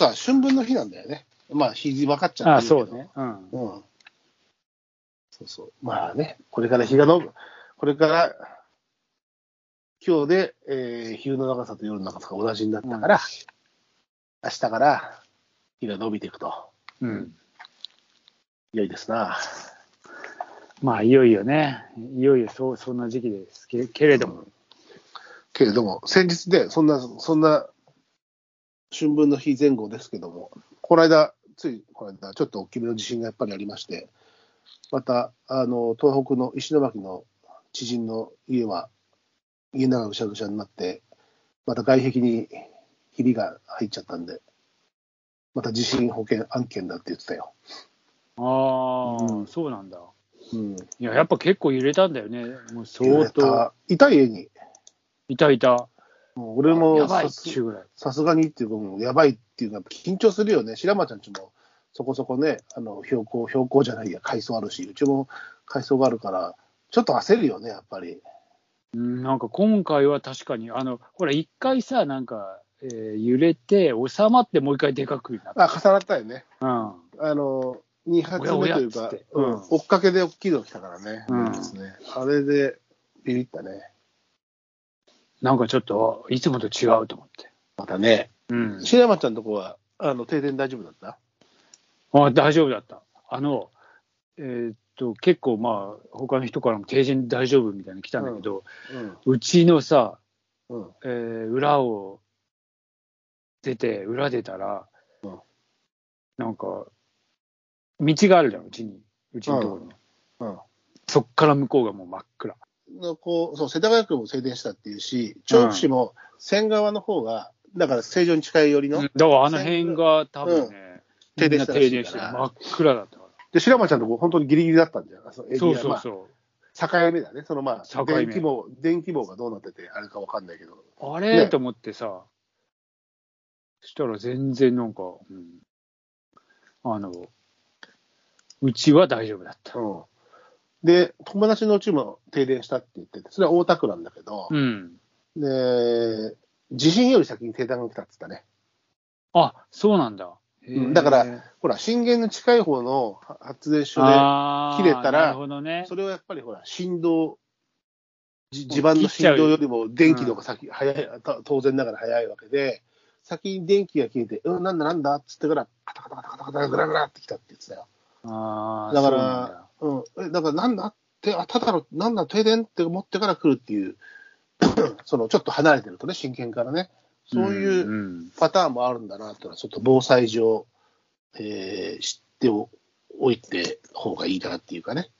さ、春分の日なんだよね。まあ、日分かっちゃああ、ってるけど。そうね。うん。うん。そうそう。まあね、これから日がのぶ、これから、今日で、えー、昼の長さと夜の長さが同じになったから、明日から日が伸びていくと。うん。良いですな。まあ、いよいよね。いよいよそう、そんな時期ですけけれども。けれども、先日で、そんな、そんな、春分の日前後ですけども、この間、ついこの間、ちょっと大きめの地震がやっぱりありまして、また、あの、東北の石巻の知人の家は、家の中がぐしゃぐしゃになって、また外壁にひびが入っちゃったんで、また地震保険案件だって言ってたよ。ああ、うんそうなんだ。うん。いや、やっぱ結構揺れたんだよね。もう相当。いた家に、いたいた。もう俺もさすがにっていうか、もうやばいっていうか、緊張するよね。白間ちゃんちもそこそこね、あの標高、標高じゃないや、階層あるし、うちも階層があるから、ちょっと焦るよね、やっぱり。うんなんか今回は確かに、あの、ほら、一回さ、なんか、えー揺れて、収まってもう一回でかくなった。あ、重なったよね。うん。あの、2発目というおやおやううんん、追っかけで大きいの来たからね。うんですね。あれで、ビビったね。なんかちょっと、いつもと違うと思って。またね、うん。白山ちゃんのとこは、あの、停電大丈夫だった？あ大丈夫だった。あの、えーっと、結構まあ、他の人からも停電大丈夫みたいなの来たんだけど、うちのさ、うん。うん。えー裏を出て、裏出たら、うんなんか、道があるじゃん、うちに。うちのところに。うん。そっから向こうがもう真。のこうそう世田谷区も停電したっていうし、調布市も線側の方が、だから正常に近い寄りの、だからあの辺が多分ね、停電したらしいみんな停電してから真っ暗だったかで白間ちゃんのとこ、本当にギリギリだったんだよ、そのエリら。アそうそうそう。まあ境目だね、そのまあ、電気網、電気網がどうなってて、あれかわかんないけど、あれ、ね。と思ってさ、そしたら全然なんか、うん、あの、うちは大丈夫だった。うん、で、友達のうちも停電したって言ってて、それは大田区なんだけど、うん。で、地震より先に停電が来たって言ったね。あ、そうなんだ。だから、ほら、震源の近い方の発電所で、切れたらなるほどね。それはやっぱりほら、振動、じ地盤の振動よりも電気の方が先、早い、た当然ながら早いわけで、先に電気が消えて、うん、なんだなんだっつってから、カタカタカタカタカタグラグラってきたって言ってたよ。あーだかそうなんだら、うん、えだからなんだって、あ、ただの、なんだ、停電って思ってから来るっていう、そのちょっと離れてるとね、真剣からね、そういううんパターンもあるんだなってのは、ちょっと防災上、えー知っておいて方がいいなっていうかね。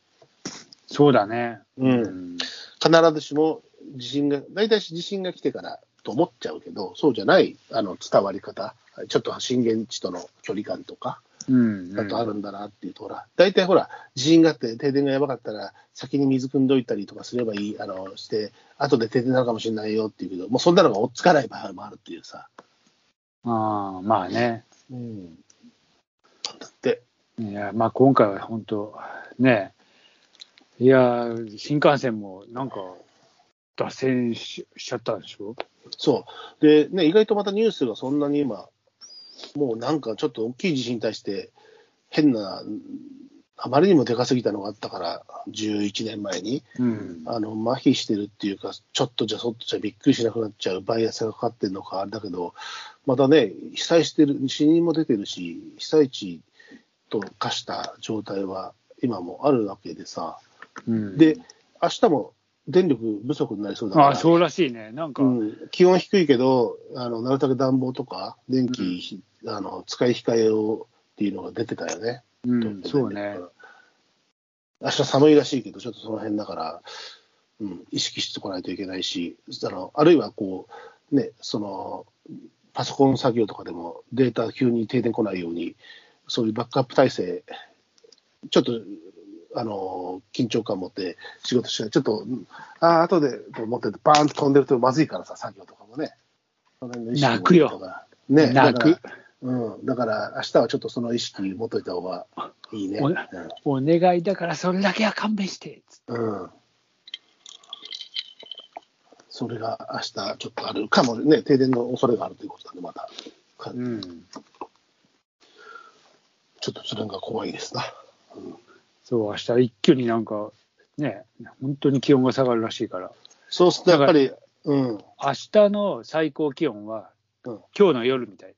そうだね。うん。ん。必ずしも地震が、大体地震が来てからと思っちゃうけど、そうじゃないあの伝わり方、ちょっと震源地との距離感とか、うんだとあるんだなっていうと、ほら、大体ほら、地震があって停電がやばかったら、先に水汲んどいたりとかすればいい、あの、して、後で停電になるかもしれないよっていうけど、もうそんなのが追っつかない場合もあるっていうさ。ああ、まあね。うん。だって、いや、まあ今回は本当、ね、いや、新幹線もなんか、脱線ししちゃったんでしょ？そう。で、ね、意外とまたニュースがそんなに今、もうなんかちょっと大きい地震に対して、変な、あまりにもでかすぎたのがあったから、11年前に、うん。あの、麻痺してるっていうか、ちょっとじゃそっとじゃびっくりしなくなっちゃうバイアスがかかってるのか、あれだけど、またね、被災してる、死人も出てるし、被災地と化した状態は今もあるわけでさ、うん、で、明日も電力不足になりそうだから、あそうらしいね。なんか、うん、気温低いけど、あのなるたけ暖房とか、電気、あの使い控えをっていうのが出てたよね。うん、そうね。。明日寒いらしいけど、ちょっとその辺だから、うん、意識してこないといけないし、あのあるいはこう、ね、そのパソコン作業とかでもデータ急に停電来ないように、そういうバックアップ体制、ちょっとあの緊張感持って仕事して、ちょっと、うんああ、後でと思ってて、バーンと飛んでるとまずいからさ、作業とかもね。泣くよ。ね、泣く。うん、だから明日はちょっとその意識持っといた方がいいね。おうんお願いだからそれだけは勘弁して。つってうん。それが明日ちょっとあるかもね、停電の恐れがあるということなんで、また。かうん。ょっと自分が怖いですな。そう、明日一挙になんか、ね、本当に気温が下がるらしいから。そうするとやっぱり、うん。明日の最高気温は、うん今日の夜みたい。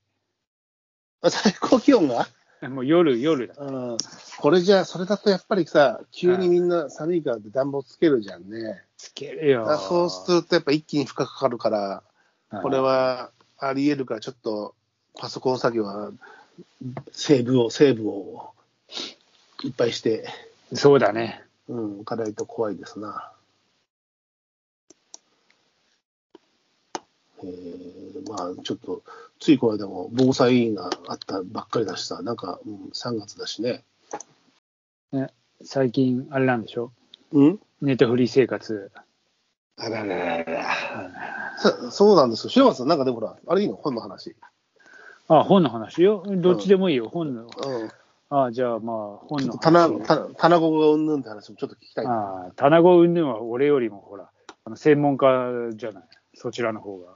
あ最高気温が？もう夜、夜だ。うん。これじゃあ、それだとやっぱりさ、急にみんな寒いからって暖房つけるじゃんね。つけるよ。あそうするとやっぱ一気に負荷かかるから、これはあり得るから、ちょっとパソコン作業はセーブを、セーブをいっぱいして、そうだね。うん、置かないと怖いですな。えー、まあちょっと、ついこの間も防災委員があったばっかりだしさ、なんか、うん、3月だしね。最近、あれなんでしょ？うん？ネットフリー生活。あららららら。そそうなんですよ。白松さん、なんかでもほら、あれいいの？本の話。あ、本の話よ？どっちでもいいよ、本の。うん。あじゃあまあ、本の棚棚子がうんぬんって話もちょっと聞きたい。ああ、棚子云々は俺よりもほら、あの専門家じゃない？そちらの方が。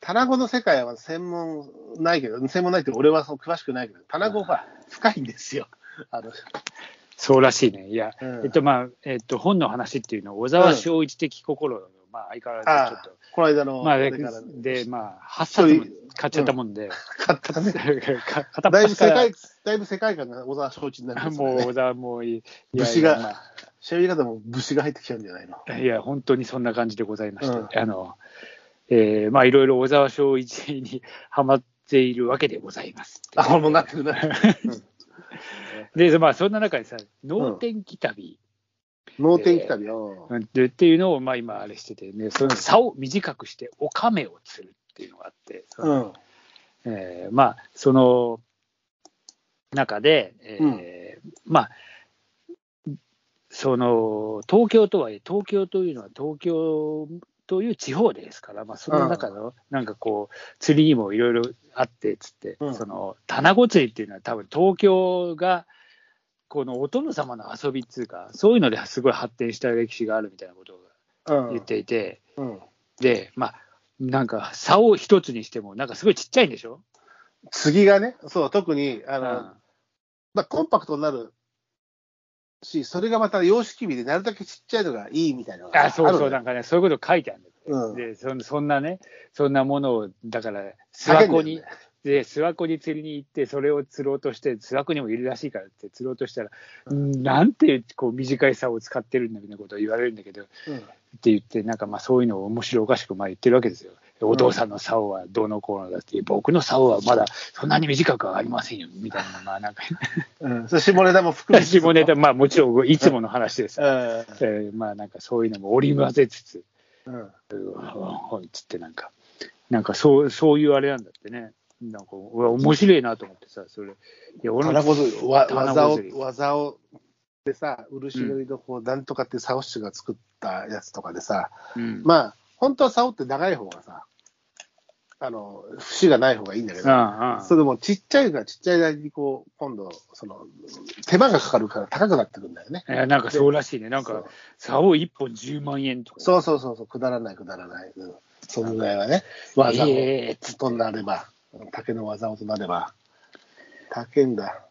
棚子の世界は専門ないけど、専門ないけど、俺はそう詳しくないけど、棚子は深いんですよ。あの、そうらしいね。いや、うんえっとまあ、えっと、本の話っていうのは、小沢昭一的心の、まあ、相変わらずちょっと。この間の、まあ、でまあ、8冊も買っちゃったもんで、買ったね。だいぶ世界、だいぶ世界観が小沢承知になりますよもう、ね。小沢もういい。武士がま喋り方も武士が入ってきちゃうんじゃないの？あいや、本当にそんな感じでございまして、うんあの、えーまあ、いろいろ小沢昭一にハマっているわけでございます。あ、もうなってるなる。うんで、まあ、そんな中でさ、能天気旅、脳天気旅よ。うんでっていうのを、まあ、今、あれしててね、その差を短くして、おかめを釣るっていうのがあって、そのうん。えーまあ、その中で、えーまあ、その東京とはいえ、東京というのは東京という地方ですから、まあ、その中の、なんかこう、釣りにもいろいろあってつって、うんその棚子釣りっていうのは、多分東京が、このお殿様の遊びっていうか、そういうのですごい発展した歴史があるみたいなことをうん。言っていて、うん。で、まあ、なんか、竿を一つにしても、なんかすごいちっちゃいんでしょ？次がね、そう、特に、あの、うんまあ、コンパクトになるし、それがまた様式美でなるだけちっちゃいのがいいみたいなのがあそうそう、るなんかね、そういうこと書いてあるんだうん。でそんそんなね、そんなものを、だから、諏訪湖に、ねで諏訪湖に釣りに行って、それを釣ろうとして、諏訪湖にもいるらしいからって釣ろうとしたら、うんなんてこう短い竿を使ってるんだみたいなことを言われるんだけど、うん。って言って、なんかまあそういうのを面白おかしくまあ言ってるわけですよ。お父さんの竿はどうのこうのだって、僕の竿はまだそんなに短くはありませんよ、みたいな、まあなんか、うん。下ネタも含めて。下ネタ、まあもちろんいつもの話です。うん。えーまあなんかそういうのも織り交ぜつつ、うん。はい、つってなんか、なんかそう、そういうあれなんだってね。なんか、うわ面白いなと思ってさ、それ。いや、俺棚子釣り、わ棚技を技を、でさ、漆塗りのこう、なんとかって竿師が作ったやつとかでさ、うん、まあ、本当は竿って長い方がさ、あの、節がない方がいいんだけど、ああそれでもちっちゃいからちっちゃいなりにこう、今度、その、手間がかかるから高くなってくるんだよね。いやなんかそうらしいね。なんか竿一本10万円とか。そうそうそうそう、くだらないくだらない。うん、そのぐらいはね、技をえとなれば、竹の技をとなれば、竹んだ。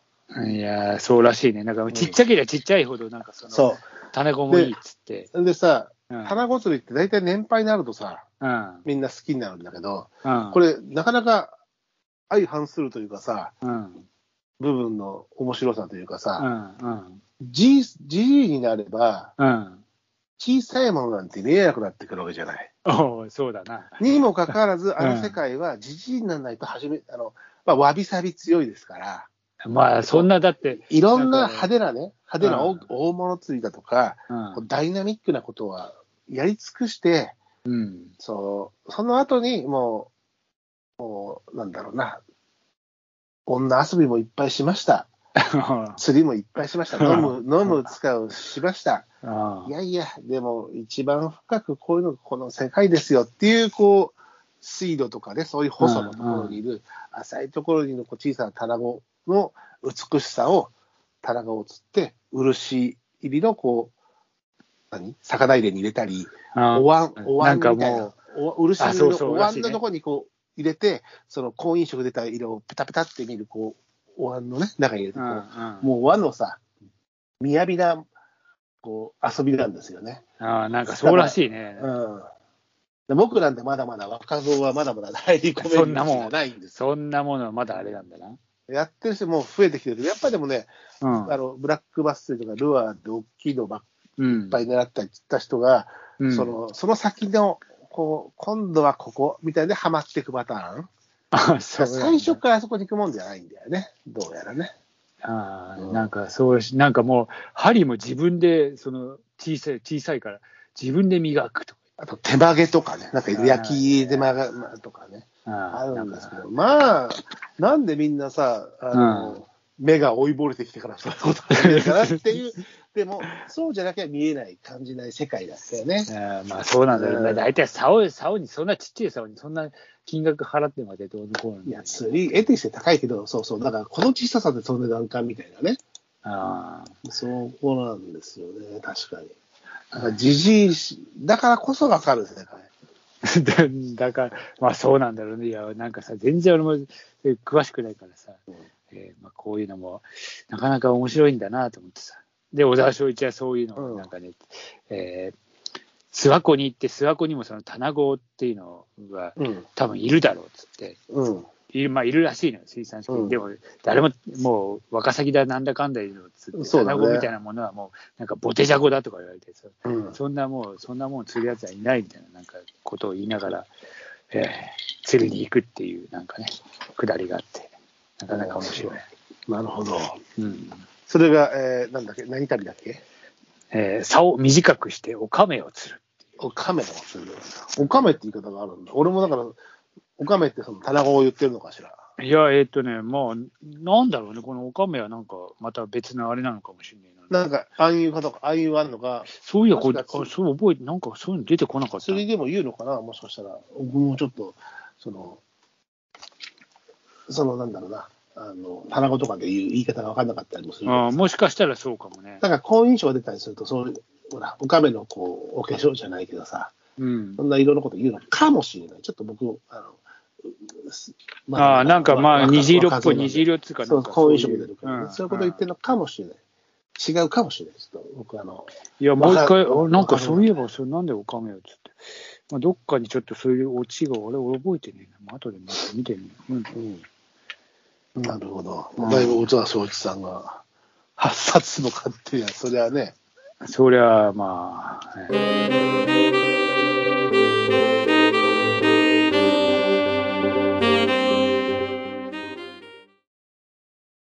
いや、そうらしいね。なんかちっちゃければちっちゃいほど、なんかその、そ種子もいいっつって。う。でさ、うん。花子釣りって大体年配になるとさ、うん。みんな好きになるんだけど、うん。これ、なかなか相反するというかさ、うん。部分の面白さというかうさ、ん。うん。じじじいになれば、うん。小さいものなんて見えなくなってくるわけじゃない。おうそうだな。にもかかわらず、あの世界はじじいにならないと始め、あの、まあ、わびさび強いですから、まあ、そんな、だって、いろんな派手なね、派手な大物釣りだとか、うん。ダイナミックなことはやり尽くして、うん。そう、その後にもう、もう、なんだろうな、女遊びもいっぱいしました。釣りもいっぱいしました。飲む、飲む使うしました。あいやいや、でも一番深くこういうのがこの世界ですよっていう、こう、水路とかね、そういう細のところにいる、浅いところにいるこう小さなタナゴの美しさを、タナゴを釣って、漆入りのこう、何？魚入れに入れたり、あお椀、お椀みたいなも、お漆のお椀のところにこう入れて、その婚姻色出た色をペタペタって見る、こう、お椀のね、中に入れてこう、うんうんもう和のさ、雅な、こう、遊びなんですよね。ああ、なんかそうらしいね。うん。で僕なんてまだまだ若造はまだまだ入り込めるそんなもんないんですよ。そんなものはまだあれなんだな。やってる人も増えてきてるけど、やっぱりでもね、うんあの、ブラックバスとかルアーで大きいのばっうんぱい狙ったりった人が、うんその、その先の、こう、今度はここ、みたいでハマっていくパターン。あそう最初からそこに行くもんじゃないんだよね。どうやらね。ああ、うんなんかそうし、なんかもう、針も自分で、その、小さい、小さいから、自分で磨くとか。あと手曲げとかね。なんか焼き手曲げまあとかね。あああ、るんですけど。まあ、なんでみんなさ、あの、うん目が追いぼれてきてからそういうこと始めるかなっていう。でも、そうじゃなきゃ見えない、感じない世界だったよね。ああまあそうなんだろうね。うん大体、竿、竿に、そんなちっちゃい竿に、そんな金額払ってまでどうのこうの。いや、釣り、得てして高いけど、そうそう。だから、この小ささでその値段かみたいなね。あそこなんですよね、確かに。だから、じじいし、だからこそわかる世界。あ。だだから、まあそうなんだろうね。いや、なんかさ、全然俺もえ詳しくないからさ、うんえーまあ、こういうのも、なかなか面白いんだなと思ってさ。で、小沢昭一はそういうのを、うんなんかね、えー諏訪湖に行って、諏訪湖にもその棚子っていうのがうん。多分いるだろうっつって、うん。いる,、まあ、いるらしいのよ、水産試験、うんでも、誰ももう、ワカサギだ、なんだかんだ言うのっつって、そうだね棚子みたいなものはもう、なんかボテジャコだとか言われてさ、うん。そんなもう、そんなもん釣るやつはいないみたいな、なんかことを言いながら、えー釣りに行くっていう、なんかね、くだりがあって、なかなか面白い。なるほど。うんそれが、えー、なんだっけ、何旅だっけ？えー竿を短くして、オカメを釣る。おかめのする。おかめって言い方があるんだ。俺もだから、おかめってその棚子を言ってるのかしら。いや、えーっ、とね、まあ、なんだろうね、このオカメはなんか、また別のあれなのかもしれないな。なんか、暗喩かとか、暗喩あんのか、そういや、これ、そう覚えて、なんかそういうの出てこなかった釣。りでも言うのかな、もしかしたら。僕もちょっと、その、その、なんだろうな、あの、棚子とかで言う言い方が分かんなかったりもするあーもしかしたらそうかもね。だから、好印象が出たりすると、そういう、ほら、おかめのこう、お化粧じゃないけどさ、うんそ。んないろんなこと言うのかもしれない。ちょっと僕、あの、うすまああ、なんかまあ、わ虹色っぽい、虹色っていうか、そう、なんか好印象いが出るからね、んそういうこと言ってるのかもしれない。違うかもしれない。ちょっと僕、あの、いや、もう一回、なんかそういえば、それなんでオカメよっつって。まあ、どっかにちょっとそういうオチが、俺、俺覚えてねえな。まあ、後でまた見てみよう。うん。うん。なるほど。だいぶ小沢昭一さんが8冊も買ってるやん、そりゃね。そりゃ、まあ、